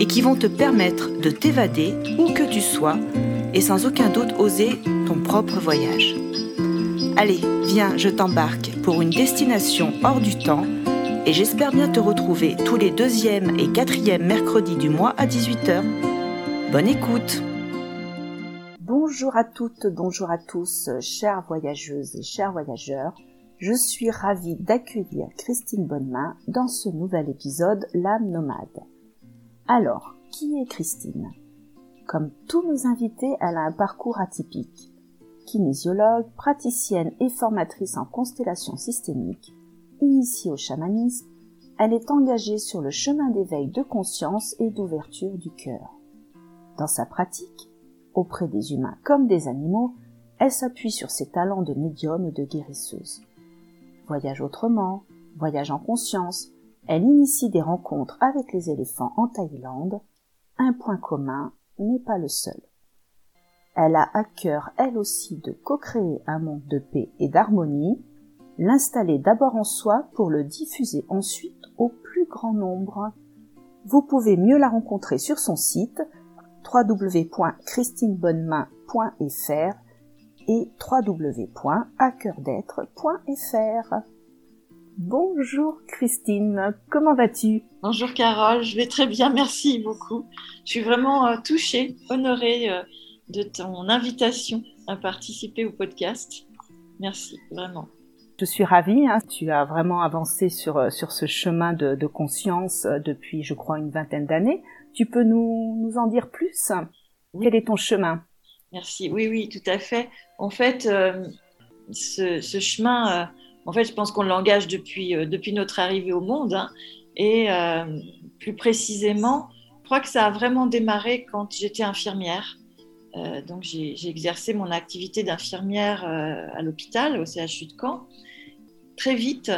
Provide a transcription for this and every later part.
et qui vont te permettre de t'évader où que tu sois et sans aucun doute oser ton propre voyage. Allez, viens, je t'embarque pour une destination hors du temps et j'espère bien te retrouver tous les deuxièmes et quatrièmes mercredis du mois à 18h. Bonne écoute Bonjour à toutes, bonjour à tous, chères voyageuses et chers voyageurs. Je suis ravie d'accueillir Christine Bonnemain dans ce nouvel épisode L'âme nomade. Alors, qui est Christine? Comme tous mes invités, elle a un parcours atypique. Kinésiologue, praticienne et formatrice en constellation systémique, initiée au chamanisme, elle est engagée sur le chemin d'éveil de conscience et d'ouverture du cœur. Dans sa pratique, auprès des humains comme des animaux, elle s'appuie sur ses talents de médium et de guérisseuse. Voyage autrement, voyage en conscience, elle initie des rencontres avec les éléphants en Thaïlande, un point commun, mais pas le seul. Elle a à cœur, elle aussi, de co-créer un monde de paix et d'harmonie, l'installer d'abord en soi pour le diffuser ensuite au plus grand nombre. Vous pouvez mieux la rencontrer sur son site www.christinebonnemain.fr et www.accueurdêtre.fr. Bonjour Christine, comment vas-tu? Bonjour Carole, je vais très bien, merci beaucoup. Je suis vraiment euh, touchée, honorée euh, de ton invitation à participer au podcast. Merci, vraiment. Je suis ravie, hein. tu as vraiment avancé sur, euh, sur ce chemin de, de conscience depuis, je crois, une vingtaine d'années. Tu peux nous, nous en dire plus? Quel est ton chemin? Merci, oui, oui, tout à fait. En fait, ce, ce, chemin en fait, je pense qu'on l'engage depuis, euh, depuis notre arrivée au monde. Hein. et euh, plus précisément, je crois que ça a vraiment démarré quand j'étais infirmière. Euh, donc, j'ai exercé mon activité d'infirmière à l'hôpital, au CHU de Caen. Très vite,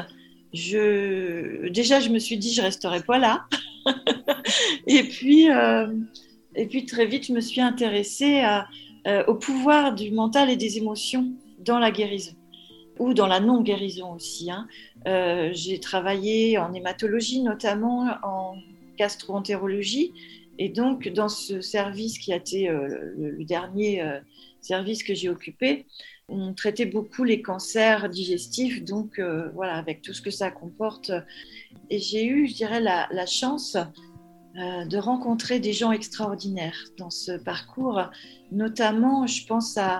déjà, je me suis dit, je resterai pas là. et, puis, et puis, très vite, je me suis intéressée au pouvoir du mental et des émotions dans la guérison ou dans la non-guérison aussi. Hein. Euh, j'ai travaillé en hématologie, notamment en gastroentérologie. Et donc, dans ce service qui a été euh, le, dernier euh, service que j'ai occupé, on traitait beaucoup les cancers digestifs, donc voilà, avec tout ce que ça comporte. Et j'ai eu, je dirais, la, chance de rencontrer des gens extraordinaires dans ce parcours. Notamment, je pense à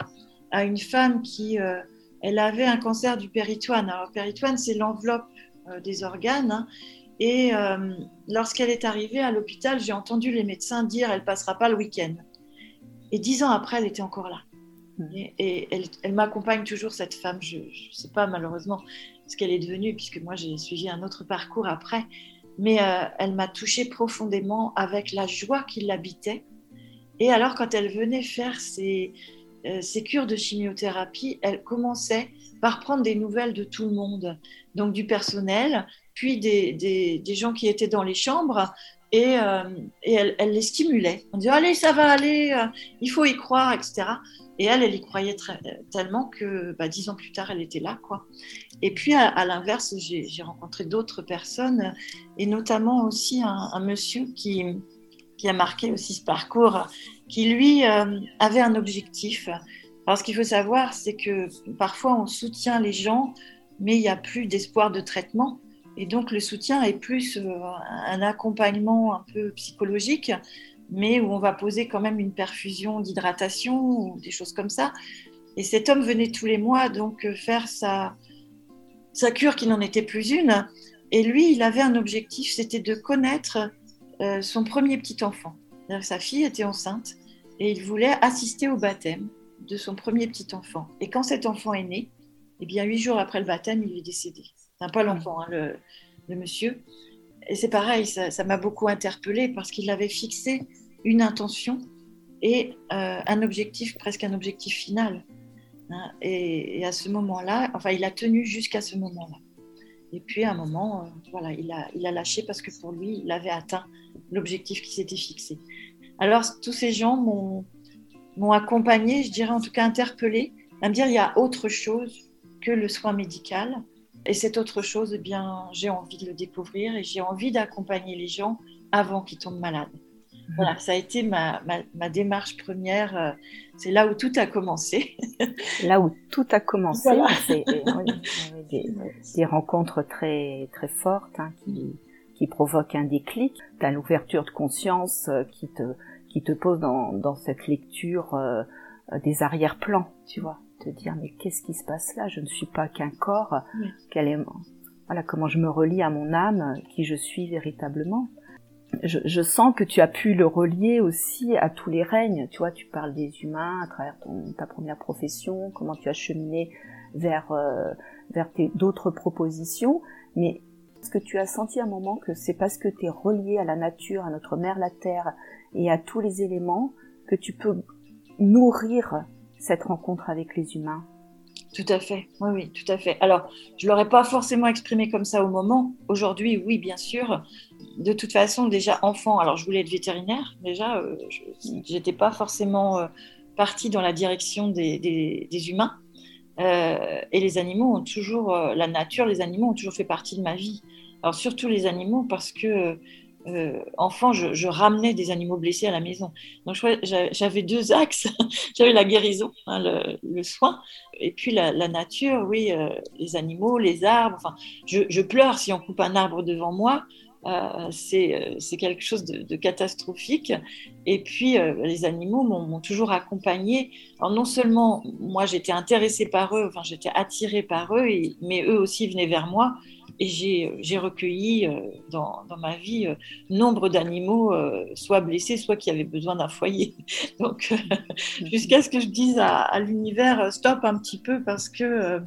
une femme qui elle avait un cancer du péritoine. Alors, le péritoine, c'est l'enveloppe euh, des organes. Hein. et euh, lorsqu'elle est arrivée à l'hôpital, j'ai entendu les médecins dire elle passera pas le week-end. Et dix ans après, elle était encore là. Mmh. Et, elle, m'accompagne toujours, cette femme. Je ne sais pas malheureusement ce qu'elle est devenue, puisque moi j'ai suivi un autre parcours après. Mais euh, elle m'a touchée profondément avec la joie qui l'habitait. Et alors, quand elle venait faire ses, euh, ces cures de chimiothérapie, elles commençaient par prendre des nouvelles de tout le monde, donc du personnel, puis des, gens qui étaient dans les chambres, et, euh, elle, les stimulait. On disait, allez, ça va aller, euh, il faut y croire, etc. Et elle, elle y croyait tellement que bah, dix ans plus tard, elle était là. quoi. Et puis, à, l'inverse, j'ai rencontré d'autres personnes, et notamment aussi un, monsieur qui, qui a marqué aussi ce parcours, qui lui euh, avait un objectif. Alors ce qu'il faut savoir, c'est que parfois on soutient les gens, mais il n'y a plus d'espoir de traitement. Et donc le soutien est plus euh, un accompagnement un peu psychologique, mais où on va poser quand même une perfusion d'hydratation ou des choses comme ça. Et cet homme venait tous les mois donc euh, faire sa, sa cure qui n'en était plus une. Et lui, il avait un objectif, c'était de connaître son premier petit enfant. Sa fille était enceinte et il voulait assister au baptême de son premier petit enfant. Et quand cet enfant est né, eh bien, huit jours après le baptême, il est décédé. Enfin, pas l'enfant, hein, le, monsieur. Et c'est pareil, ça m'a beaucoup interpellée parce qu'il avait fixé une intention et euh, un objectif, presque un objectif final. Hein. Et, à ce moment-là, enfin, il a tenu jusqu'à ce moment-là. Et puis à un moment, euh, voilà, il a, lâché parce que pour lui, il avait atteint l'objectif qui s'était fixé. Alors, tous ces gens m'ont accompagné, je dirais en tout cas interpellé, à me dire il y a autre chose que le soin médical. Et cette autre chose, eh bien, j'ai envie de le découvrir et j'ai envie d'accompagner les gens avant qu'ils tombent malades. Voilà, ça a été ma, ma, démarche première. Euh, c'est là où tout a commencé. là où tout a commencé. C'est des, rencontres très, très fortes hein, qui, qui provoquent un déclic. Tu as l'ouverture de conscience euh, qui, te, qui te pose dans, dans cette lecture euh, des arrière-plans, tu vois. Te dire, mais qu'est-ce qui se passe là? Je ne suis pas qu'un corps. Quel est, voilà, comment je me relie à mon âme, qui je suis véritablement je, sens que tu as pu le relier aussi à tous les règnes. Tu vois, tu parles des humains à travers ta première profession, comment tu as cheminé vers, euh, vers d'autres propositions. Mais est-ce que tu as senti à un moment que c'est parce que tu es relié à la nature, à notre mère, la terre et à tous les éléments que tu peux nourrir cette rencontre avec les humains tout à fait, oui, oui, tout à fait. Alors, je ne l'aurais pas forcément exprimé comme ça au moment. Aujourd'hui, oui, bien sûr. De toute façon, déjà enfant, alors je voulais être vétérinaire, déjà, euh, je n'étais pas forcément euh, partie dans la direction des, humains. Euh, et les animaux ont toujours, la nature, les animaux ont toujours fait partie de ma vie. Alors, surtout les animaux, parce que euh, enfant, je, ramenais des animaux blessés à la maison. Donc j'avais deux axes. j'avais la guérison, hein, le, soin, et puis la, nature, oui, euh, les animaux, les arbres. Enfin, je, pleure si on coupe un arbre devant moi. Euh, c'est quelque chose de, catastrophique. Et puis, les animaux m'ont toujours accompagnée. Alors, non seulement moi, j'étais intéressée par eux, enfin, j'étais attirée par eux, mais eux aussi venaient vers moi. Et j'ai recueilli euh, dans, dans, ma vie euh, nombre d'animaux, euh, soit blessés, soit qui avaient besoin d'un foyer. Donc, jusqu'à ce que je dise à, l'univers, stop un petit peu parce que,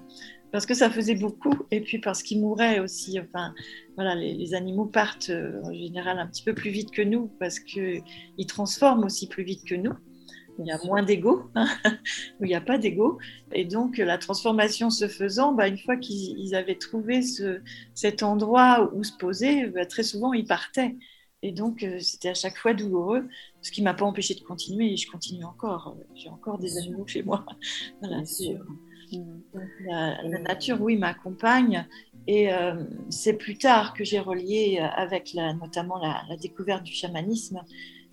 parce que ça faisait beaucoup et puis parce qu'ils mouraient aussi. Enfin, voilà, les, les, animaux partent en général un petit peu plus vite que nous parce qu'ils transforment aussi plus vite que nous il y a moins d'ego, hein, où il n'y a pas d'ego. Et donc, la transformation se faisant, bah, une fois qu'ils avaient trouvé ce, cet endroit où se poser, bah, très souvent, ils partaient. Et donc, euh, c'était à chaque fois douloureux, ce qui ne m'a pas empêché de continuer. Et je continue encore. J'ai encore des animaux chez moi. Voilà, sûr. La, nature, oui, m'accompagne. Et euh, c'est plus tard que j'ai relié avec la, notamment la, la découverte du chamanisme,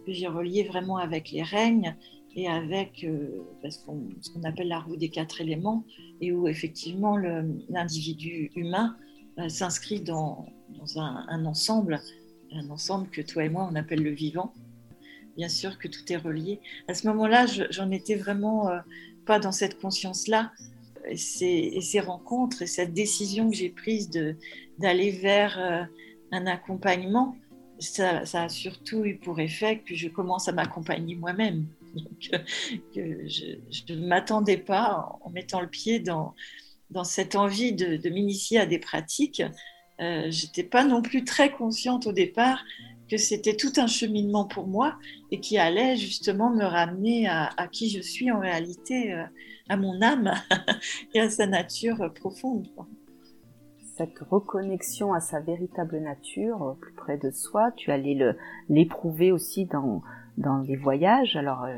que j'ai relié vraiment avec les règnes et avec euh, ce qu'on appelle la roue des quatre éléments, et où effectivement l'individu humain euh, s'inscrit dans, un, ensemble, un ensemble que toi et moi on appelle le vivant. Bien sûr que tout est relié. À ce moment-là, j'en étais vraiment euh, pas dans cette conscience-là. Et, ces rencontres et cette décision que j'ai prise d'aller vers un accompagnement, ça, ça, a surtout eu pour effet que je commence à m'accompagner moi-même. Donc, que je ne m'attendais pas en mettant le pied dans, dans cette envie de, m'initier à des pratiques. Euh, je n'étais pas non plus très consciente au départ que c'était tout un cheminement pour moi et qui allait justement me ramener à, qui je suis en réalité, euh, à mon âme et à sa nature profonde. Cette reconnexion à sa véritable nature, plus près de soi, tu allais l'éprouver aussi dans, dans les voyages, alors euh,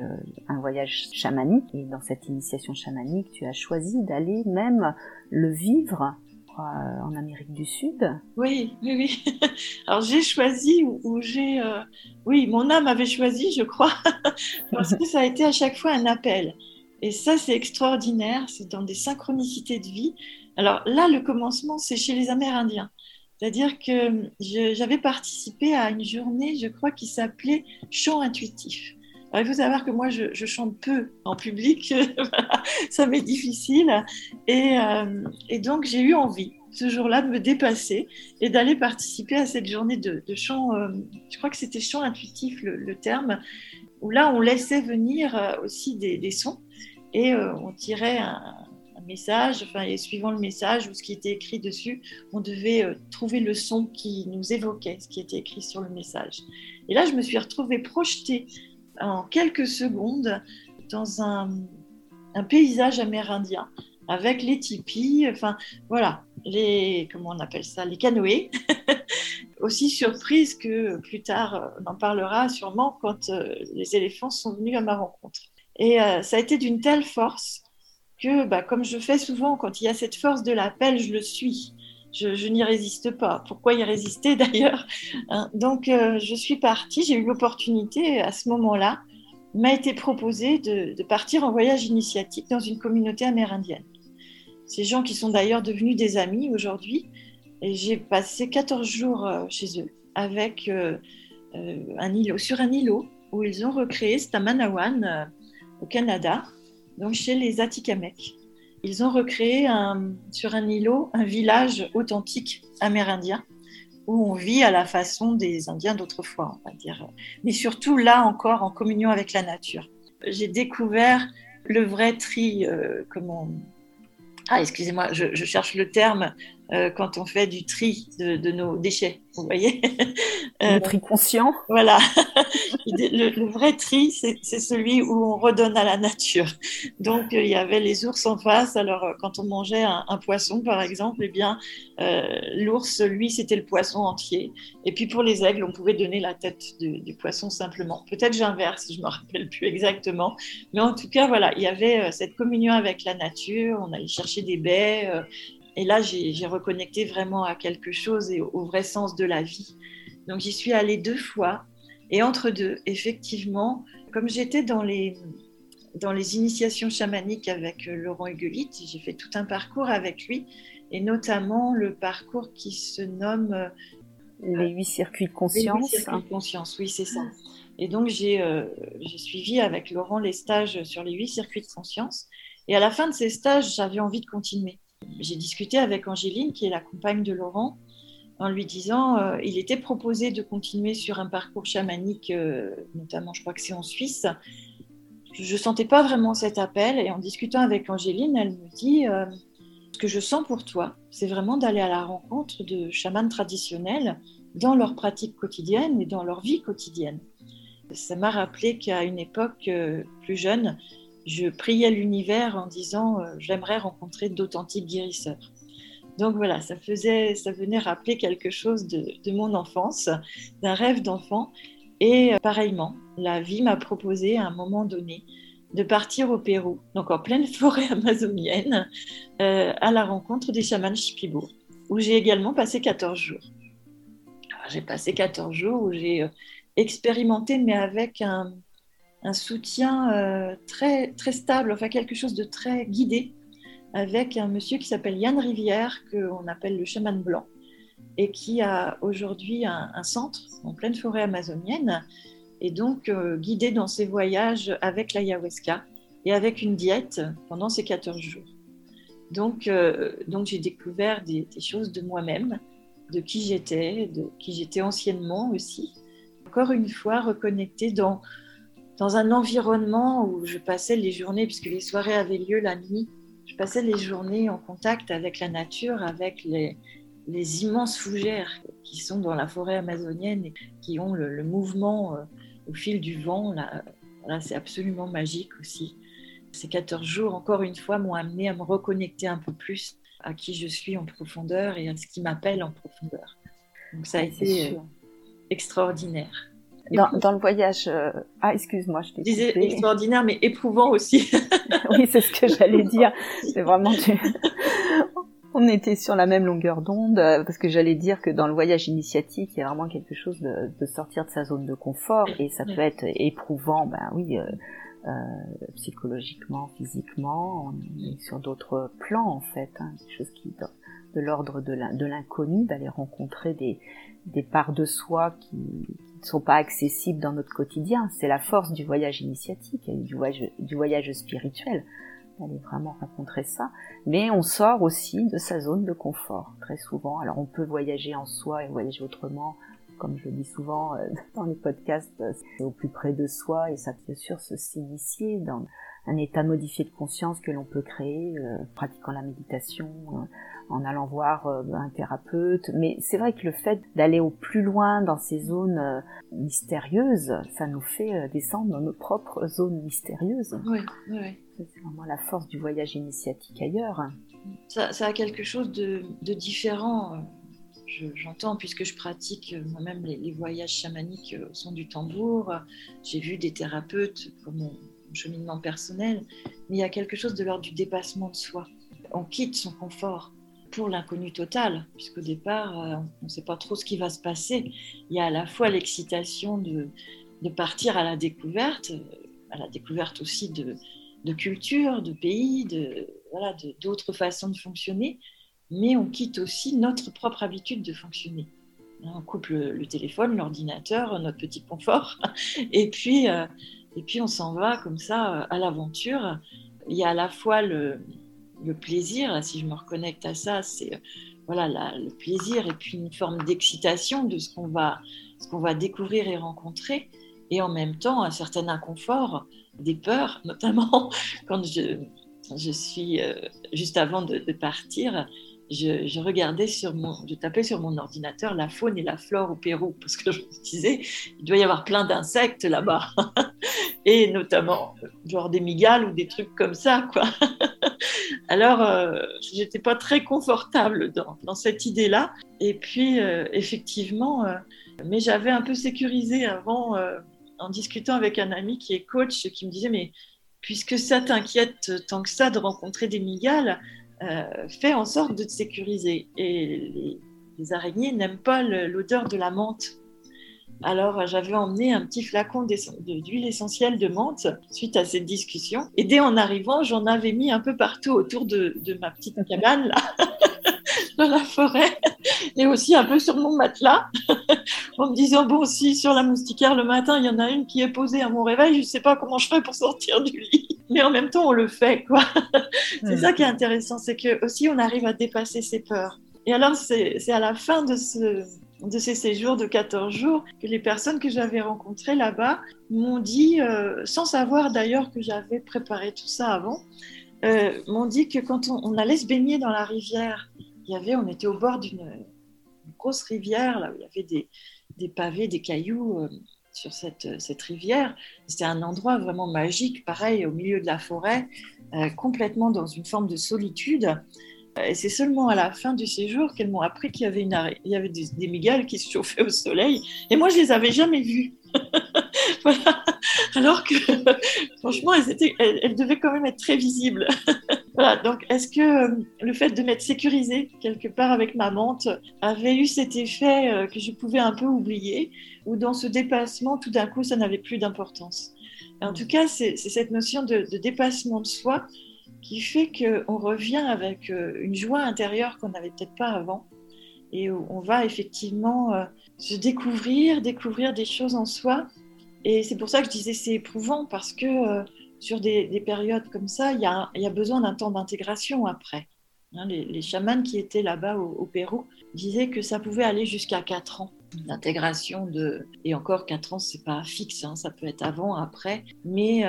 un voyage chamanique, et dans cette initiation chamanique, tu as choisi d'aller même le vivre euh, en Amérique du Sud. Oui, oui, oui. Alors j'ai choisi ou, j'ai, euh, oui, mon âme avait choisi, je crois, parce que ça a été à chaque fois un appel. Et ça, c'est extraordinaire. C'est dans des synchronicités de vie. Alors là, le commencement, c'est chez les Amérindiens. C'est-à-dire que j'avais participé à une journée, je crois, qui s'appelait Chant intuitif. Alors, il faut savoir que moi, je, chante peu en public, ça m'est difficile. Euh, et, donc, j'ai eu envie ce jour-là de me dépasser et d'aller participer à cette journée de, chant, euh, je crois que c'était chant intuitif le, terme, où là, on laissait venir euh, aussi des, sons et on tirait un, message, enfin, et suivant le message ou ce qui était écrit dessus, on devait euh, trouver le son qui nous évoquait ce qui était écrit sur le message. Et là, je me suis retrouvée projetée en quelques secondes dans un, un paysage amérindien avec les tipis, enfin voilà, les comment on appelle ça, les canoës. Aussi surprise que plus tard, on en parlera sûrement quand euh, les éléphants sont venus à ma rencontre. Et euh, ça a été d'une telle force bah, comme je fais souvent, quand il y a cette force de l'appel, je le suis. Je, n'y résiste pas. Pourquoi y résister d'ailleurs hein? Donc, euh, je suis partie. J'ai eu l'opportunité à ce moment-là. M'a été proposé de, partir en voyage initiatique dans une communauté amérindienne. Ces gens qui sont d'ailleurs devenus des amis aujourd'hui. Et j'ai passé 14 jours euh, chez eux avec un îlot, sur un îlot où ils ont recréé, c'est à Manawan, au Canada, donc chez les Atikamekw. Ils ont recréé sur un îlot un village authentique amérindien où on vit à la façon des Indiens d'autrefois, on va dire. Mais surtout là encore en communion avec la nature. J'ai découvert le vrai tri, euh, comment ah, excusez-moi, je, cherche le terme euh, quand on fait du tri de, nos déchets, vous voyez Le tri conscient Voilà. le, vrai tri, c'est celui où on redonne à la nature. Donc, euh, il y avait les ours en face. Alors, euh, quand on mangeait un, poisson, par exemple, eh bien, l'ours, lui, c'était le poisson entier. Et puis, pour les aigles, on pouvait donner la tête du, poisson simplement. Peut-être j'inverse, je ne me rappelle plus exactement. Mais en tout cas, voilà, il y avait cette communion avec la nature. On allait chercher des baies. Et là, j'ai reconnecté vraiment à quelque chose et au, vrai sens de la vie. Donc, j'y suis allée deux fois. Et entre deux, effectivement, comme j'étais dans les, dans les initiations chamaniques avec euh, Laurent Huguelite, j'ai fait tout un parcours avec lui, et notamment le parcours qui se nomme euh, les huit circuits de conscience. Les huit circuits de conscience, oui, c'est ça. Et donc, j'ai euh, suivi avec Laurent les stages sur les huit circuits de conscience. Et à la fin de ces stages, j'avais envie de continuer j'ai discuté avec Angéline, qui est la compagne de Laurent, en lui disant euh, il était proposé de continuer sur un parcours chamanique, euh, notamment, je crois que c'est en Suisse. Je ne sentais pas vraiment cet appel, et en discutant avec Angéline, elle me dit euh, ce que je sens pour toi, c'est vraiment d'aller à la rencontre de chamans traditionnels dans leur pratique quotidienne et dans leur vie quotidienne. Ça m'a rappelé qu'à une époque plus jeune, je priais l'univers en disant euh, j'aimerais rencontrer d'authentiques guérisseurs. Donc voilà, ça faisait, ça venait rappeler quelque chose de, mon enfance, d'un rêve d'enfant. Et euh, pareillement, la vie m'a proposé à un moment donné de partir au Pérou, donc en pleine forêt amazonienne, euh, à la rencontre des chamans Shipibo, où j'ai également passé 14 jours. J'ai passé 14 jours où j'ai expérimenté, mais avec un, un soutien euh, très, très stable, enfin quelque chose de très guidé, avec un monsieur qui s'appelle Yann Rivière, qu'on appelle le chaman blanc, et qui a aujourd'hui un, centre en pleine forêt amazonienne, et donc euh, guidé dans ses voyages avec l'ayahuasca et avec une diète pendant ces 14 jours. Donc, euh, donc j'ai découvert des, des, choses de moi-même, de qui j'étais, de qui j'étais anciennement aussi. Encore une fois, reconnectée dans dans un environnement où je passais les journées, puisque les soirées avaient lieu la nuit, je passais les journées en contact avec la nature, avec les, les immenses fougères qui sont dans la forêt amazonienne et qui ont le, mouvement euh, au fil du vent. Là, là c'est absolument magique aussi. Ces 14 jours, encore une fois, m'ont amené à me reconnecter un peu plus à qui je suis en profondeur et à ce qui m'appelle en profondeur. Donc ça a été euh, extraordinaire. Dans, le voyage. Euh, ah, excuse-moi, je t'ai disais extraordinaire, mais éprouvant aussi. oui, c'est ce que j'allais dire. C'est vraiment. On était sur la même longueur d'onde euh, parce que j'allais dire que dans le voyage initiatique, il y a vraiment quelque chose de, de sortir de sa zone de confort et ça peut être éprouvant, ben oui, euh, euh, psychologiquement, physiquement, on est sur d'autres plans en fait, hein, quelque chose qui de l'ordre de l'inconnu, d'aller rencontrer des, des parts de soi qui, ne sont pas accessibles dans notre quotidien. C'est la force du voyage initiatique et du voyage, du voyage spirituel d'aller vraiment rencontrer ça. Mais on sort aussi de sa zone de confort très souvent. Alors on peut voyager en soi et voyager autrement. Comme je le dis souvent euh, dans les podcasts, euh, c'est au plus près de soi et ça bien sûr se s'initier dans un état modifié de conscience que l'on peut créer, euh, pratiquant la méditation, en allant voir euh, un thérapeute. Mais c'est vrai que le fait d'aller au plus loin dans ces zones euh, mystérieuses, ça nous fait euh, descendre dans nos propres zones mystérieuses. Oui, oui. C'est vraiment la force du voyage initiatique ailleurs. Ça, a quelque chose de, différent. J'entends, puisque je pratique moi-même les, voyages chamaniques au son du tambour. J'ai vu des thérapeutes pour mon cheminement personnel, mais il y a quelque chose de l'ordre du dépassement de soi. On quitte son confort pour l'inconnu total, puisqu'au départ, euh, on ne sait pas trop ce qui va se passer. Il y a à la fois l'excitation de, partir à la découverte, à la découverte aussi de, de culture, de pays, de voilà, d'autres façons de fonctionner, mais on quitte aussi notre propre habitude de fonctionner. On coupe le, téléphone, l'ordinateur, notre petit confort, et puis, euh, et puis on s'en va comme ça à l'aventure. Il y a à la fois le, le plaisir, si je me reconnecte à ça, c'est euh, voilà le plaisir et puis une forme d'excitation de ce qu'on va, ce qu'on va découvrir et rencontrer, et en même temps un certain inconfort, des peurs, notamment quand je, je suis euh, juste avant de, partir. Je, regardais sur mon, je tapais sur mon ordinateur la faune et la flore au Pérou parce que je me disais, il doit y avoir plein d'insectes là-bas, et notamment genre des migales ou des trucs comme ça, quoi. Alors, euh, j'étais pas très confortable dans, cette idée-là. Et puis, euh, effectivement, euh, mais j'avais un peu sécurisé avant, euh, en discutant avec un ami qui est coach, qui me disait, mais puisque ça t'inquiète tant que ça de rencontrer des migales, fais en sorte de te sécuriser. Et les araignées n'aiment pas l'odeur de la menthe. Alors, j'avais emmené un petit flacon d'huile essentielle de menthe suite à cette discussion. Et dès en arrivant, j'en avais mis un peu partout autour de, ma petite cabane, là, dans la forêt, et aussi un peu sur mon matelas, en me disant, bon, si sur la moustiquaire le matin, il y en a une qui est posée à mon réveil, je ne sais pas comment je ferai pour sortir du lit. Mais en même temps, on le fait, quoi. c'est ça qui est intéressant, c'est que aussi on arrive à dépasser ses peurs. Et alors, c'est à la fin de ce, de ces séjours de 14 jours que les personnes que j'avais rencontrées là-bas m'ont dit, euh, sans savoir d'ailleurs que j'avais préparé tout ça avant, euh, m'ont dit que quand on, allait se baigner dans la rivière, il y avait, on était au bord d'une grosse rivière, là où il y avait des, pavés, des cailloux euh, sur cette, cette rivière. C'était un endroit vraiment magique, pareil, au milieu de la forêt, complètement dans une forme de solitude. Et c'est seulement à la fin du séjour qu'elles m'ont appris qu'il y avait, une il y avait des, des, migales qui se chauffaient au soleil. Et moi, je les avais jamais vues. Alors que, franchement, elles, étaient, elles, devaient quand même être très visibles. voilà. Donc, est-ce que euh, le fait de m'être sécurisée quelque part avec ma menthe avait eu cet effet euh, que je pouvais un peu oublier Ou dans ce dépassement, tout d'un coup, ça n'avait plus d'importance? En tout cas, c'est cette notion de, dépassement de soi qui fait qu'on revient avec euh, une joie intérieure qu'on n'avait peut-être pas avant et on va effectivement se découvrir, découvrir des choses en soi. Et c'est pour ça que je disais c'est éprouvant parce que sur des, périodes comme ça, il y a, y a besoin d'un temps d'intégration après. Hein, les, les, chamans qui étaient là-bas au, Pérou disaient que ça pouvait aller jusqu'à 4 ans d'intégration de et encore 4 ans c'est pas fixe hein, ça peut être avant après. Mais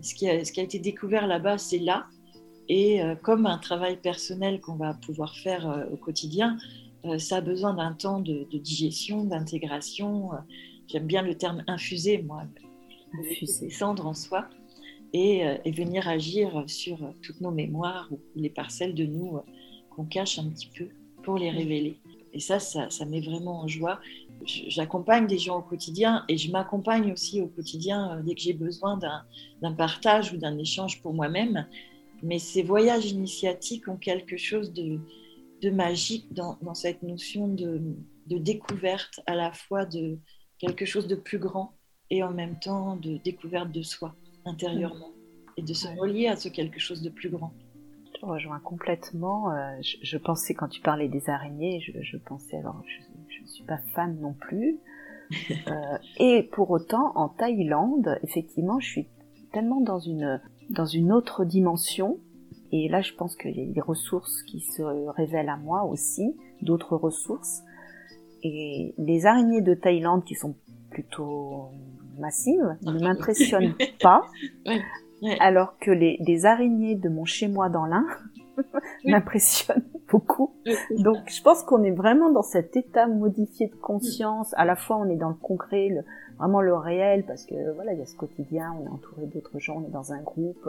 ce, qui a, ce qui a été découvert là-bas c'est là. Et euh, comme un travail personnel qu'on va pouvoir faire euh, au quotidien, euh, ça a besoin d'un temps de, digestion, d'intégration. J'aime bien le terme infusé, moi, descendre en soi et, venir agir sur toutes nos mémoires ou les parcelles de nous qu'on cache un petit peu pour les révéler. Et ça, ça, ça met vraiment en joie. J'accompagne des gens au quotidien et je m'accompagne aussi au quotidien dès que j'ai besoin d'un partage ou d'un échange pour moi-même. Mais ces voyages initiatiques ont quelque chose de, magique dans, cette notion de, découverte à la fois de quelque chose de plus grand et en même temps de découverte de soi intérieurement et de se relier à ce quelque chose de plus grand. Je rejoins complètement. Euh, je, pensais quand tu parlais des araignées, je, pensais alors je ne suis pas fan non plus. Euh, et pour autant, en Thaïlande, effectivement, je suis tellement dans une dans une autre dimension. Et là, je pense qu'il y a des ressources qui se révèlent à moi aussi, d'autres ressources. Et les araignées de Thaïlande, qui sont plutôt massives, ne m'impressionnent pas. Alors que les, araignées de mon chez-moi dans l'Ain m'impressionnent beaucoup. Donc je pense qu'on est vraiment dans cet état modifié de conscience. À la fois on est dans le concret, le, vraiment le réel, parce que voilà, il y a ce quotidien, on est entouré d'autres gens, on est dans un groupe,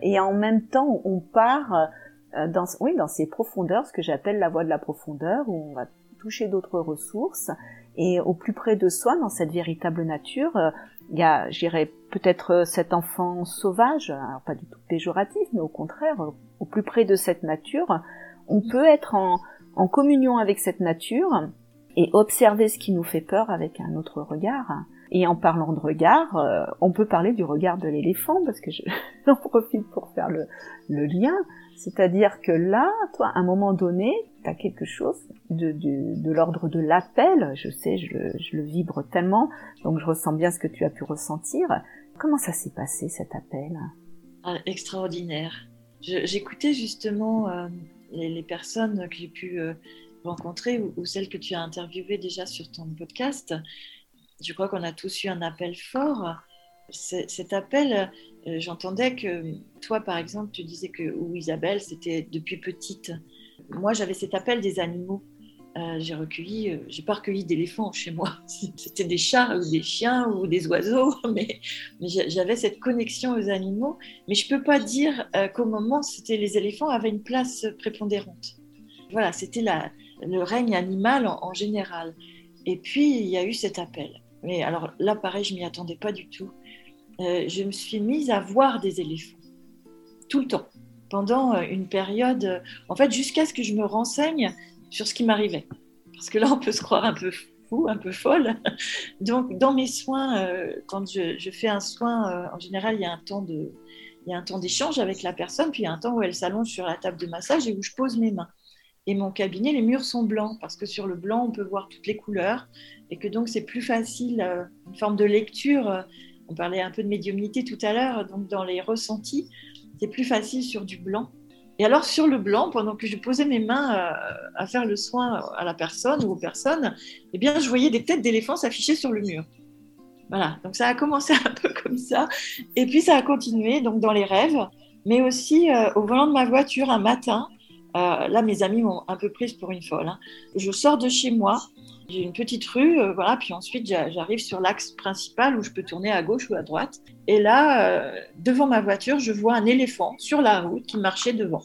et en même temps on part euh, dans, oui, dans ces profondeurs, ce que j'appelle la voie de la profondeur, où on va toucher d'autres ressources, et au plus près de soi, dans cette véritable nature, euh, il y a, j'irais peut-être euh, cet enfant sauvage, alors pas du tout péjoratif, mais au contraire, au plus près de cette nature, on peut être en, en communion avec cette nature et observer ce qui nous fait peur avec un autre regard. Et en parlant de regard, euh, on peut parler du regard de l'éléphant, parce que j'en profite pour faire le, lien. C'est-à-dire que là, toi, à un moment donné, tu as quelque chose de, l'ordre de l'appel. Je sais, je le, je vibre tellement, donc je ressens bien ce que tu as pu ressentir. Comment ça s'est passé, cet appel? Ah, Extraordinaire. J'écoutais justement euh, les, personnes que j'ai pu euh, rencontrer ou, celles que tu as interviewées déjà sur ton podcast. Je crois qu'on a tous eu un appel fort. Cet appel, euh, j'entendais que toi, par exemple, tu disais que, ou Isabelle, c'était depuis petite. Moi, j'avais cet appel des animaux. Euh, j'ai recueilli, euh, j'ai pas recueilli d'éléphants chez moi. C'était des chats ou des chiens ou des oiseaux, mais, j'avais cette connexion aux animaux. Mais je peux pas dire euh, qu'au moment, c'était les éléphants avaient une place prépondérante. Voilà, c'était le règne animal en, général. Et puis il y a eu cet appel. Mais alors là, pareil, je m'y attendais pas du tout. Euh, je me suis mise à voir des éléphants tout le temps, pendant euh, une période, en fait, jusqu'à ce que je me renseigne sur ce qui m'arrivait. Parce que là, on peut se croire un peu fou, un peu folle. Donc, dans mes soins, euh, quand je, fais un soin, en général, il y a un temps de, il y a un temps d'échange avec la personne, puis il y a un temps où elle s'allonge sur la table de massage et où je pose mes mains. Et mon cabinet, les murs sont blancs parce que sur le blanc, on peut voir toutes les couleurs et que donc c'est plus facile, une forme de lecture on parlait un peu de médiumnité tout à l'heure, donc dans les ressentis, c'est plus facile sur du blanc. Et alors sur le blanc, pendant que je posais mes mains euh, à faire le soin à la personne ou aux personnes, eh bien je voyais des têtes d'éléphants s'afficher sur le mur. Voilà, donc ça a commencé un peu comme ça, et puis ça a continué donc dans les rêves, mais aussi euh, au volant de ma voiture un matin. Euh, là, mes amis m'ont un peu prise pour une folle. Hein. Je sors de chez moi, j'ai une petite rue, euh, voilà, puis ensuite j'arrive sur l'axe principal où je peux tourner à gauche ou à droite. Et là, euh, devant ma voiture, je vois un éléphant sur la route qui marchait devant.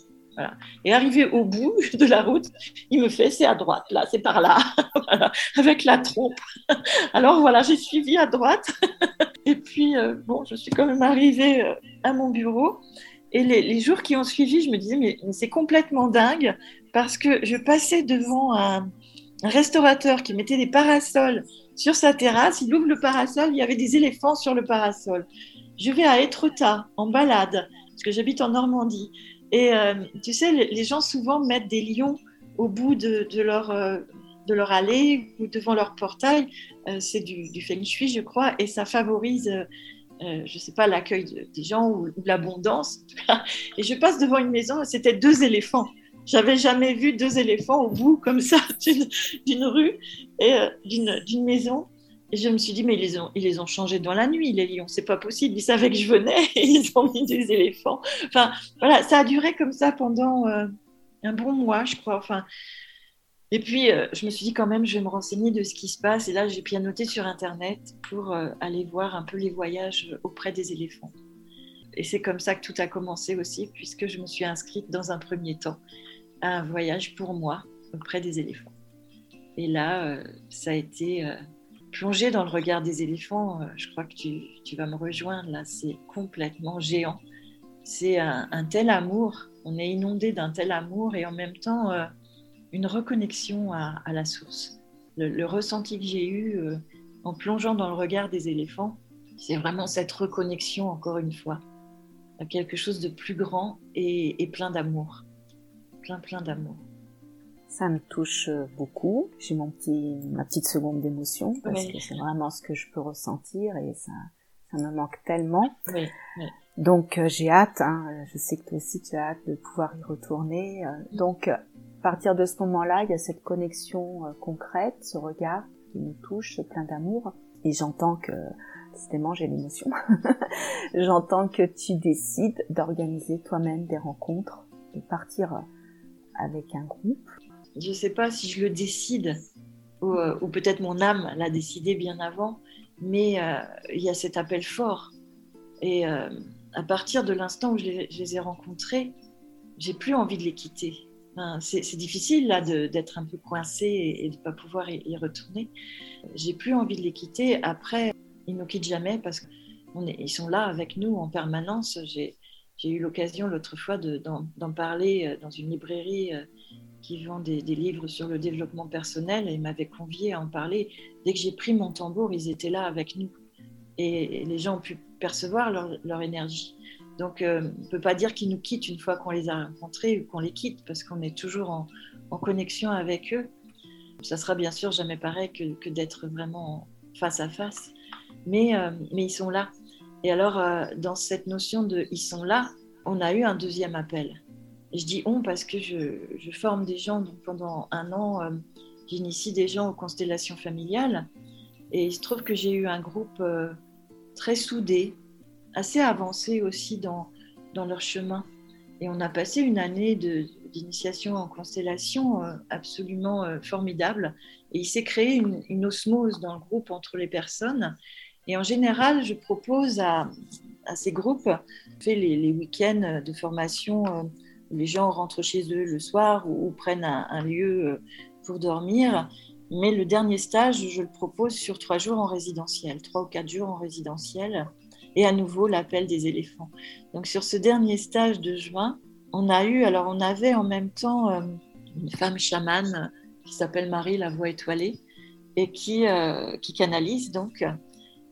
Et arrivé au bout de la route, il me fait c'est à droite, là, c'est par là, avec la trompe. Alors voilà, j'ai suivi à droite. Et puis, euh, bon, je suis quand même arrivée à mon bureau. Et les, jours qui ont suivi, je me disais, mais c'est complètement dingue parce que je passais devant un, un restaurateur qui mettait des parasols sur sa terrasse. Il ouvre le parasol, il y avait des éléphants sur le parasol. Je vais à Étretat en balade, parce que j'habite en Normandie. Et euh, tu sais, les gens souvent mettent des lions au bout de, leur, euh, de leur allée ou devant leur portail. Euh, c'est du, feng shui, je crois, et ça favorise, je sais pas, l'accueil des gens ou, ou l'abondance. Et je passe devant une maison c'était deux éléphants. J'avais jamais vu deux éléphants au bout comme ça d'une rue et euh, d'une maison. Et je me suis dit, mais ils les ont, ils les ont changés dans la nuit, les lions. C'est pas possible. Ils savaient que je venais et ils ont mis des éléphants. Enfin, voilà, ça a duré comme ça pendant euh, un bon mois, je crois. Enfin, et puis, euh, je me suis dit quand même, je vais me renseigner de ce qui se passe. Et là, j'ai pianoté sur Internet pour aller voir un peu les voyages auprès des éléphants. Et c'est comme ça que tout a commencé aussi, puisque je me suis inscrite dans un premier temps un voyage pour moi auprès des éléphants. Et là, euh, ça a été euh, plongé dans le regard des éléphants. Euh, je crois que tu, vas me rejoindre là. C'est complètement géant. C'est un, tel amour. On est inondé d'un tel amour et en même temps une reconnexion à, la source. Le, ressenti que j'ai eu en plongeant dans le regard des éléphants, c'est vraiment cette reconnexion, encore une fois, à quelque chose de plus grand et plein d'amour plein plein d'amour. Ça me touche euh, beaucoup. J'ai mon petit, ma petite seconde d'émotion parce oui. que c'est vraiment ce que je peux ressentir et ça, ça me manque tellement. Oui, oui. Donc euh, j'ai hâte. Hein, je sais que toi aussi tu as hâte de pouvoir y retourner. Euh, donc à partir de ce moment-là, il y a cette connexion concrète, ce regard qui nous touche, plein d'amour. Et j'entends que décidément j'ai l'émotion. j'entends que tu décides d'organiser toi-même des rencontres, de partir avec un groupe Je ne sais pas si je le décide, ou, euh, peut-être mon âme l'a décidé bien avant, mais euh, il y a cet appel fort. Et euh, à partir de l'instant où je les, ai rencontrés, j'ai plus envie de les quitter. c'est difficile là d'être un peu coincé et, de ne pas pouvoir y, retourner. J'ai plus envie de les quitter. Après, ils nous quittent jamais parce qu'ils sont là avec nous en permanence. Eu l'occasion l'autre fois d'en parler euh, dans une librairie euh, qui vend des, livres sur le développement personnel et ils m'avaient convié à en parler. Dès que j'ai pris mon tambour, ils étaient là avec nous. Et, les gens ont pu percevoir leur, énergie. Donc, euh, on ne peut pas dire qu'ils nous quittent une fois qu'on les a rencontrés ou qu'on les quitte parce qu'on est toujours en, connexion avec eux. Ça sera bien sûr jamais pareil que, d'être vraiment face à face mais ils sont là. Et alors, euh, dans cette notion de ils sont là, on a eu un deuxième appel. Je dis on parce que je, forme des gens, donc pendant un an, euh, j'initie des gens aux constellations familiales. Et il se trouve que j'ai eu un groupe très soudé, assez avancé aussi dans, dans leur chemin. Et on a passé une année d'initiation en constellation absolument formidable. Et il s'est créé une, osmose dans le groupe entre les personnes. Et en général, je propose à, ces groupes, je fais les, week-ends de formation où euh, les gens rentrent chez eux le soir ou, prennent un, lieu euh, pour dormir. Mais le dernier stage, je le propose sur trois jours en résidentiel, trois ou quatre jours en résidentiel. Et à nouveau, l'appel des éléphants. Donc sur ce dernier stage de juin, on a eu, alors on avait en même temps euh, une femme chamane qui s'appelle Marie la voix étoilée et qui, qui canalise donc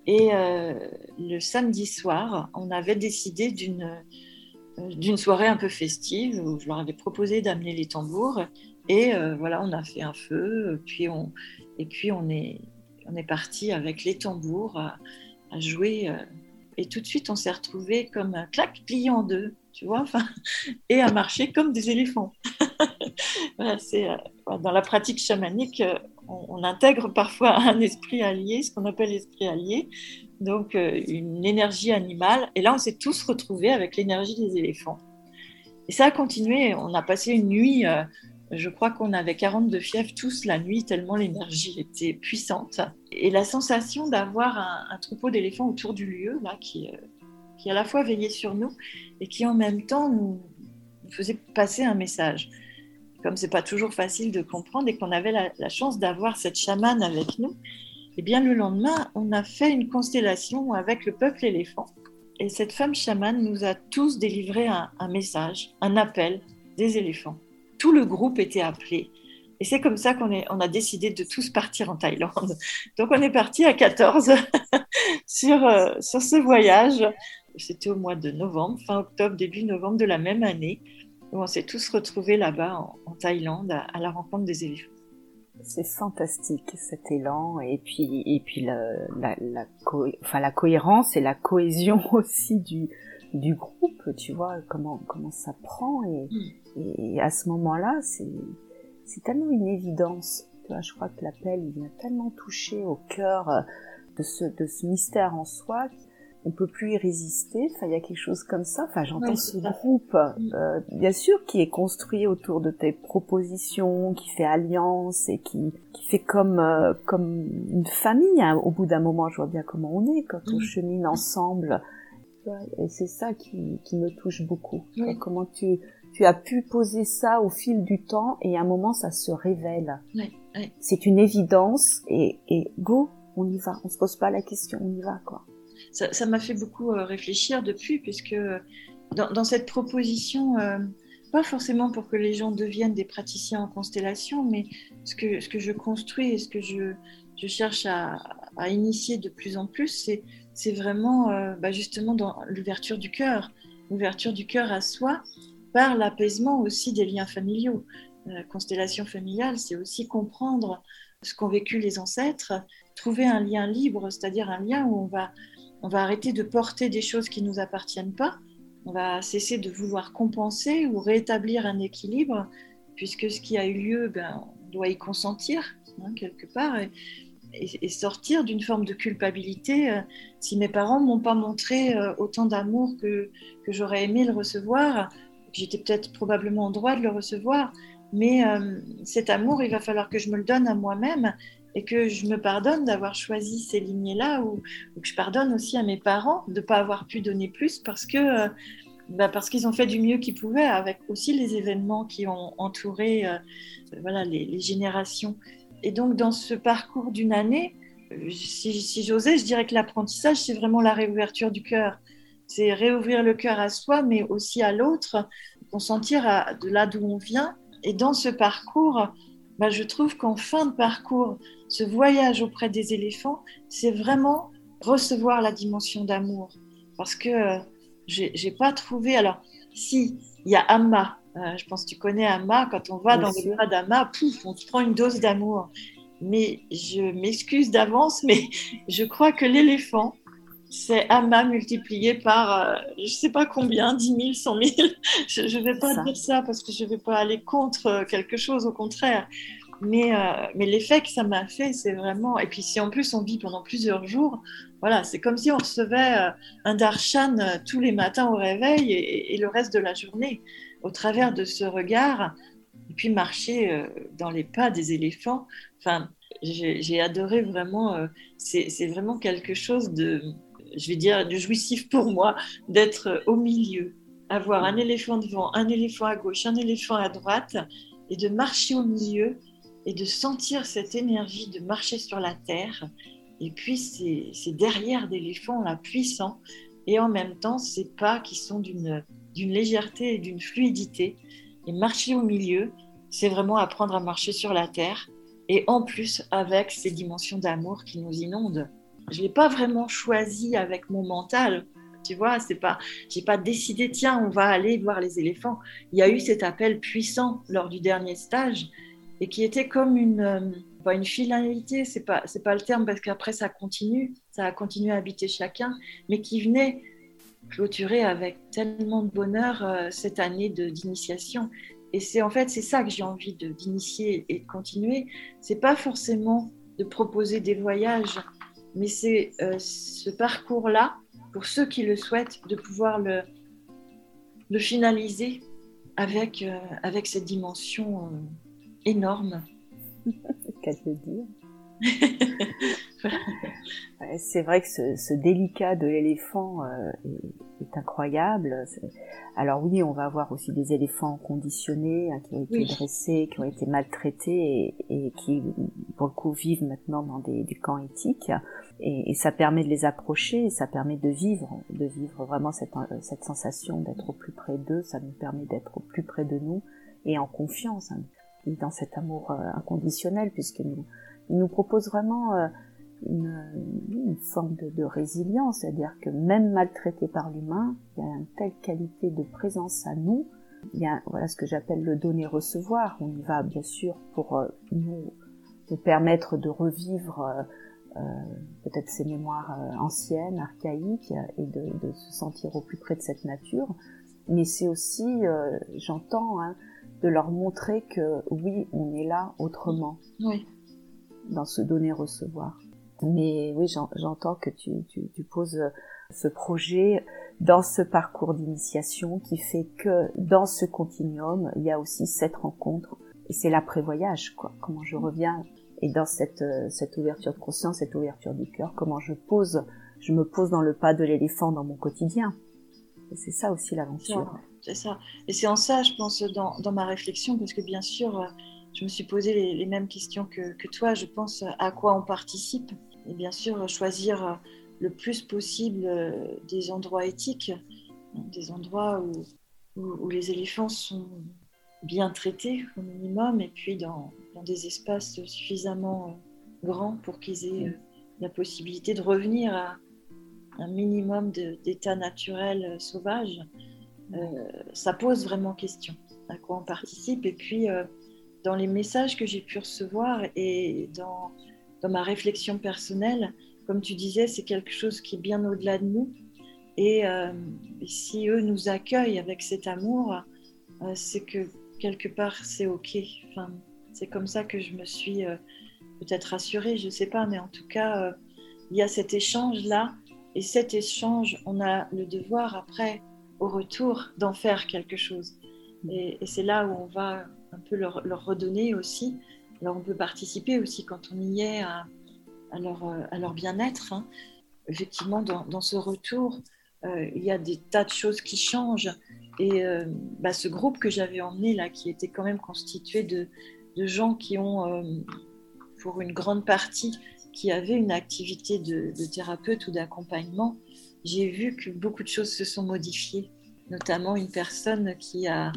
et euh, le samedi soir, on avait décidé d'une euh, d'une soirée un peu festive où je leur avais proposé d'amener les tambours. Et euh, voilà, on a fait un feu, puis on, et puis on est, on est parti avec les tambours à, jouer. et tout de suite, on s'est retrouvés comme un claque plié en deux, tu vois, et à marcher comme des éléphants. voilà, c'est dans la pratique chamanique, on, intègre parfois un esprit allié, ce qu'on appelle l'esprit allié, donc euh, une énergie animale. Et là, on s'est tous retrouvés avec l'énergie des éléphants. Et ça a continué. On a passé une nuit, euh, je crois qu'on avait 42 fièvres tous la nuit, tellement l'énergie était puissante. Et la sensation d'avoir un, troupeau d'éléphants autour du lieu, là, qui, euh, qui à la fois veillait sur nous et qui en même temps nous faisait passer un message comme c'est pas toujours facile de comprendre et qu'on avait la, chance d'avoir cette chamane avec nous, eh bien le lendemain, on a fait une constellation avec le peuple éléphant. Et cette femme chamane nous a tous délivré un, message, un appel des éléphants. Tout le groupe était appelé. Et c'est comme ça qu'on on a décidé de tous partir en Thaïlande. Donc on est parti à 14 sur, euh, sur ce voyage. C'était au mois de novembre, fin octobre, début novembre de la même année on s'est tous retrouvés là-bas en, Thaïlande à, la rencontre des éléphants. C'est fantastique cet élan et puis et puis la, la, la, enfin, la cohérence et la cohésion aussi du, du groupe, tu vois comment comment ça prend et, mm. et à ce moment-là c'est c'est tellement une évidence. Tu vois, je crois que l'appel il vient tellement toucher au cœur de ce de ce mystère en soi on peut plus y résister. Enfin, il y a quelque chose comme ça. Enfin, j'entends ce groupe, euh, bien sûr, qui est construit autour de tes propositions, qui fait alliance et qui, qui fait comme euh, comme une famille. Hein. Au bout d'un moment, je vois bien comment on est quand on chemine ensemble. Et c'est ça qui, qui me touche beaucoup. Comment tu tu as pu poser ça au fil du temps et à un moment ça se révèle. C'est une évidence et, et go, on y va. On se pose pas la question, on y va quoi ça m'a fait beaucoup euh, réfléchir depuis, puisque dans, cette proposition, euh, pas forcément pour que les gens deviennent des praticiens en constellation, mais ce que, je construis et ce que je, cherche à, initier de plus en plus, c'est vraiment euh, bah justement dans l'ouverture du cœur, l'ouverture du cœur à soi par l'apaisement aussi des liens familiaux. La constellation familiale, c'est aussi comprendre ce qu'ont vécu les ancêtres, trouver un lien libre, c'est-à-dire un lien où on va on va arrêter de porter des choses qui ne nous appartiennent pas. On va cesser de vouloir compenser ou rétablir un équilibre, puisque ce qui a eu lieu, ben, on doit y consentir hein, quelque part et, sortir d'une forme de culpabilité. Euh, si mes parents m'ont pas montré euh, autant d'amour que, que j'aurais aimé le recevoir, j'étais peut-être probablement en droit de le recevoir, mais euh, cet amour, il va falloir que je me le donne à moi-même et que je me pardonne d'avoir choisi ces lignées-là ou, que je pardonne aussi à mes parents de ne pas avoir pu donner plus parce que euh, bah parce qu'ils ont fait du mieux qu'ils pouvaient avec aussi les événements qui ont entouré euh, voilà, les, générations. Et donc dans ce parcours d'une année, si, si j'osais, je dirais que l'apprentissage, c'est vraiment la réouverture du cœur. C'est réouvrir le cœur à soi, mais aussi à l'autre, consentir à, de là d'où on vient. Et dans ce parcours, bah, je trouve qu'en fin de parcours, ce voyage auprès des éléphants, c'est vraiment recevoir la dimension d'amour. Parce que euh, j'ai pas trouvé. Alors, si, il y a Amma. Euh, je pense que tu connais Amma. Quand on va dans le bras d'Amma, pouf, on prend une dose d'amour. Mais je m'excuse d'avance, mais je crois que l'éléphant, c'est Amma multiplié par euh, je ne sais pas combien, 10 000, 100 000. Je ne vais pas dire ça parce que je ne vais pas aller contre euh, quelque chose, au contraire. Mais, euh, mais l'effet que ça m'a fait, c'est vraiment. Et puis si en plus on vit pendant plusieurs jours, voilà, c'est comme si on recevait un darshan tous les matins au réveil et, le reste de la journée au travers de ce regard. Et puis marcher dans les pas des éléphants. Enfin, j'ai adoré vraiment. c'est vraiment quelque chose de je vais dire, de jouissif pour moi d'être au milieu, avoir un éléphant devant, un éléphant à gauche, un éléphant à droite, et de marcher au milieu et de sentir cette énergie de marcher sur la terre. Et puis c'est derrière d'éléphants là puissants et en même temps ces pas qui sont d'une légèreté et d'une fluidité. Et marcher au milieu, c'est vraiment apprendre à marcher sur la terre et en plus avec ces dimensions d'amour qui nous inondent je l'ai pas vraiment choisi avec mon mental. Tu vois, c'est pas, j'ai pas décidé, tiens, on va aller voir les éléphants. Il y a eu cet appel puissant lors du dernier stage et qui était comme une, euh, une finalité, c'est pas, c'est pas le terme parce qu'après ça continue, ça a continué à habiter chacun, mais qui venait clôturer avec tellement de bonheur euh, cette année de, d'initiation. Et c'est en fait, c'est ça que j'ai envie de, d'initier et de continuer. C'est pas forcément de proposer des voyages mais c'est euh, ce parcours-là, pour ceux qui le souhaitent, de pouvoir le, le finaliser avec, euh, avec cette dimension euh, énorme. Qu'est-ce que dire C'est vrai que ce, ce, délicat de l'éléphant est, est, incroyable. Alors oui, on va avoir aussi des éléphants conditionnés hein, qui ont été dressés, qui ont été maltraités et, et, qui, pour le coup, vivent maintenant dans des, des camps éthiques et, et, ça permet de les approcher, et ça permet de vivre, de vivre vraiment cette, cette sensation d'être au plus près d'eux, ça nous permet d'être au plus près de nous et en confiance, hein, et dans cet amour euh, inconditionnel, puisqu'il nous, il nous propose vraiment euh, une, une, forme de, de résilience, c'est-à-dire que même maltraité par l'humain, il y a une telle qualité de présence à nous, il y a voilà ce que j'appelle le donner-recevoir, on y va bien sûr pour euh, nous, nous permettre de revivre euh, peut-être ces mémoires euh, anciennes, archaïques, et de, de, se sentir au plus près de cette nature. Mais c'est aussi, euh, j'entends, hein, de leur montrer que oui, on est là autrement. Oui. Dans ce donner-recevoir. Mais oui, j'entends que tu, tu, tu, poses ce projet dans ce parcours d'initiation qui fait que dans ce continuum, il y a aussi cette rencontre. Et c'est l'après-voyage, quoi. Comment je reviens et dans cette, euh, cette ouverture de conscience, cette ouverture du cœur, comment je pose, je me pose dans le pas de l'éléphant dans mon quotidien. C'est ça aussi l'aventure. C'est ça. Et c'est en ça, je pense, dans, dans, ma réflexion, parce que bien sûr, euh, je me suis posé les, mêmes questions que, que, toi. Je pense à quoi on participe. Et bien sûr, choisir euh, le plus possible des endroits éthiques, des endroits où, où, où les éléphants sont bien traités au minimum, et puis dans, dans des espaces suffisamment euh, grands pour qu'ils aient euh, la possibilité de revenir à un minimum d'état naturel euh, sauvage, ça pose vraiment question à quoi on participe. Et puis, dans les messages que j'ai pu recevoir et dans, ma réflexion personnelle, comme tu disais, c'est quelque chose qui est bien au-delà de nous. Et, si eux nous accueillent avec cet amour, c'est que quelque part c'est ok. C'est comme ça que je me suis euh, peut-être rassurée, je ne sais pas, mais en tout cas, euh, il y a cet échange-là. Et cet échange, on a le devoir après, au retour d'en faire quelque chose. Et, c'est là où on va un peu leur, redonner aussi. Alors on peut participer aussi quand on y est à, leur, à leur bien-être. Hein. Effectivement, dans, ce retour, euh, il y a des tas de choses qui changent. Et euh, bah, ce groupe que j'avais emmené là, qui était quand même constitué de, de gens qui ont, euh, pour une grande partie, qui avaient une activité de, thérapeute ou d'accompagnement, j'ai vu que beaucoup de choses se sont modifiées. Notamment une personne qui a,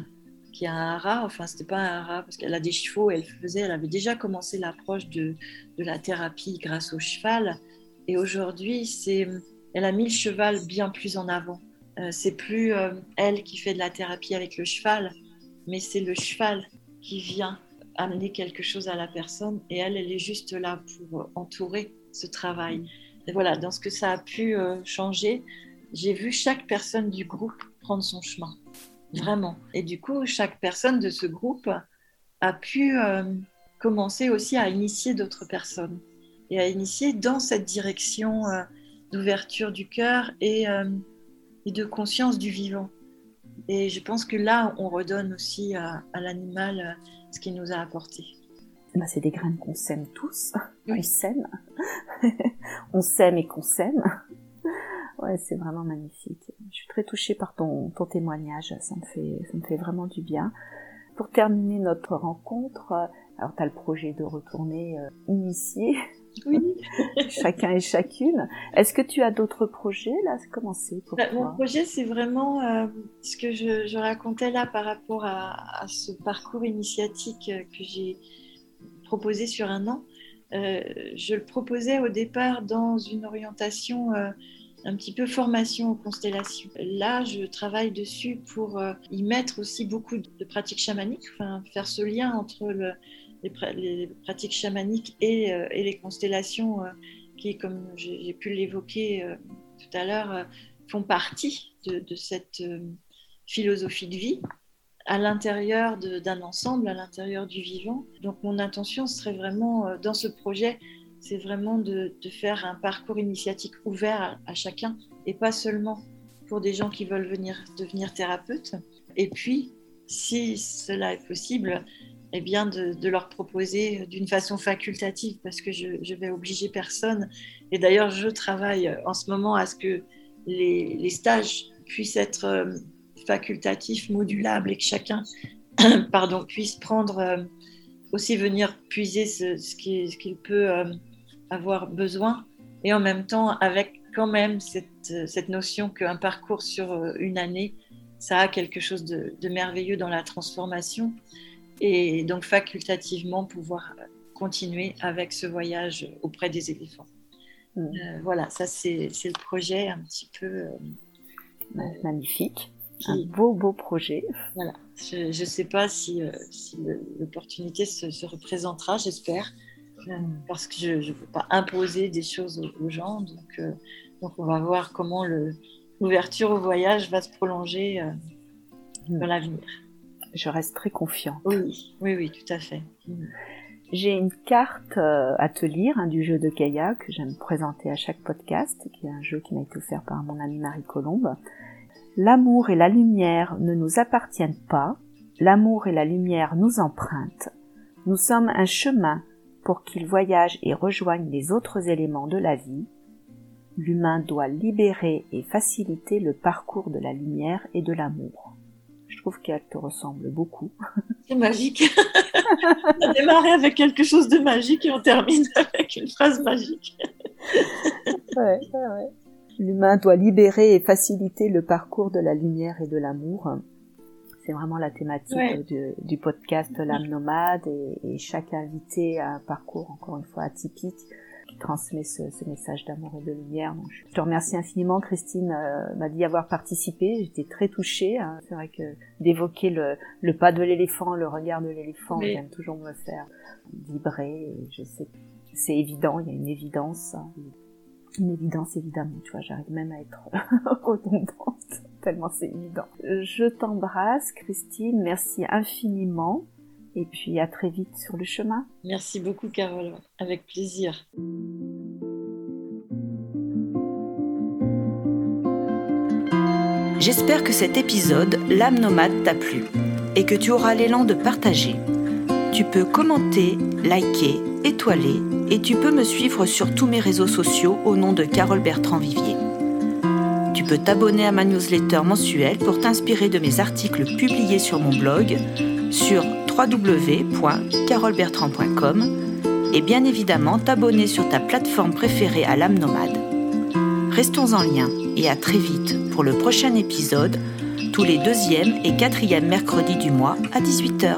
qui a un rat, enfin c'était pas un rat parce qu'elle a des chevaux, elle faisait, elle avait déjà commencé l'approche de, de la thérapie grâce au cheval. Et aujourd'hui, c'est elle a mis le cheval bien plus en avant. Euh, c'est plus euh, elle qui fait de la thérapie avec le cheval, mais c'est le cheval qui vient amener quelque chose à la personne et elle, elle est juste là pour entourer ce travail. Et voilà, dans ce que ça a pu euh, changer, j'ai vu chaque personne du groupe prendre son chemin, vraiment. Et du coup, chaque personne de ce groupe a pu commencer aussi à initier d'autres personnes et à initier dans cette direction d'ouverture du cœur et, euh, de conscience du vivant. Et je pense que là, on redonne aussi à, l'animal euh, ce qu'il nous a apporté. Bah, c'est des graines qu'on sème tous. On sème. on sème et qu'on sème. Ouais, c'est vraiment magnifique. Je suis très touchée par ton, ton témoignage. Ça me, fait, ça me fait vraiment du bien. Pour terminer notre rencontre, alors tu as le projet de retourner euh, initier oui. Chacun et chacune. Est-ce que tu as d'autres projets là? Comment c'est pour bah, Mon projet, c'est vraiment euh, ce que je, racontais là par rapport à, ce parcours initiatique euh, que j'ai proposé sur un an. Euh, je le proposais au départ dans une orientation un petit peu formation aux constellations. Là, je travaille dessus pour y mettre aussi beaucoup de pratiques chamaniques, enfin, faire ce lien entre le, les, pratiques chamaniques et, euh, les constellations euh, qui, comme j'ai pu l'évoquer euh, tout à l'heure, font partie de, cette philosophie de vie à l'intérieur d'un ensemble, à l'intérieur du vivant. Donc mon intention serait vraiment, dans ce projet, c'est vraiment de, faire un parcours initiatique ouvert à, à, chacun et pas seulement pour des gens qui veulent venir devenir thérapeutes. Et puis, si cela est possible, eh bien de, leur proposer d'une façon facultative parce que je, je vais obliger personne. Et d'ailleurs, je travaille en ce moment à ce que les, stages puissent être euh, facultatifs, modulables et que chacun pardon, puisse prendre euh, aussi venir puiser ce, qu'il peut euh, avoir besoin et en même temps avec quand même cette, cette notion qu'un parcours sur une année, ça a quelque chose de merveilleux dans la transformation et donc facultativement pouvoir continuer avec ce voyage auprès des éléphants. Mm. Euh, voilà, ça c'est le projet un petit peu euh, magnifique. Un beau, beau projet. Voilà. Je ne sais pas si, euh, si l'opportunité se, se, représentera, j'espère, parce que je ne veux pas imposer des choses aux, gens. Donc, donc, on va voir comment l'ouverture au voyage va se prolonger mm. dans l'avenir je reste très confiante. Oui, oui, oui, tout à fait. J'ai une carte euh, à te lire hein, du jeu de Gaïa que j'aime présenter à chaque podcast, qui est un jeu qui m'a été offert par mon amie Marie Colombe. L'amour et la lumière ne nous appartiennent pas, l'amour et la lumière nous empruntent. Nous sommes un chemin pour qu'ils voyagent et rejoignent les autres éléments de la vie. L'humain doit libérer et faciliter le parcours de la lumière et de l'amour. Je trouve qu'elle te ressemble beaucoup. C'est magique. on a démarré avec quelque chose de magique et on termine avec une phrase magique. ouais, ouais. L'humain doit libérer et faciliter le parcours de la lumière et de l'amour. C'est vraiment la thématique du, podcast L'âme nomade et, et, chaque invité a un parcours encore une fois atypique transmet ce, message d'amour et de lumière. je te remercie infiniment, Christine euh, m'a dit avoir participé. J'étais très touchée. Hein. C'est vrai que d'évoquer le, pas de l'éléphant, le regard de l'éléphant, j'aime toujours me faire vibrer. je sais, c'est évident, il y a une évidence. Hein. Une évidence évidemment, tu vois, j'arrive même à être redondante, tellement c'est évident. Je t'embrasse, Christine, merci infiniment. Et puis à très vite sur le chemin. Merci beaucoup Carole, avec plaisir. J'espère que cet épisode, L'âme nomade, t'a plu et que tu auras l'élan de partager. Tu peux commenter, liker, étoiler et tu peux me suivre sur tous mes réseaux sociaux au nom de Carole Bertrand Vivier. Tu peux t'abonner à ma newsletter mensuelle pour t'inspirer de mes articles publiés sur mon blog sur www.carolebertrand.com et bien évidemment t'abonner sur ta plateforme préférée à l'âme nomade. Restons en lien et à très vite pour le prochain épisode, tous les deuxième et quatrième mercredis du mois à 18h.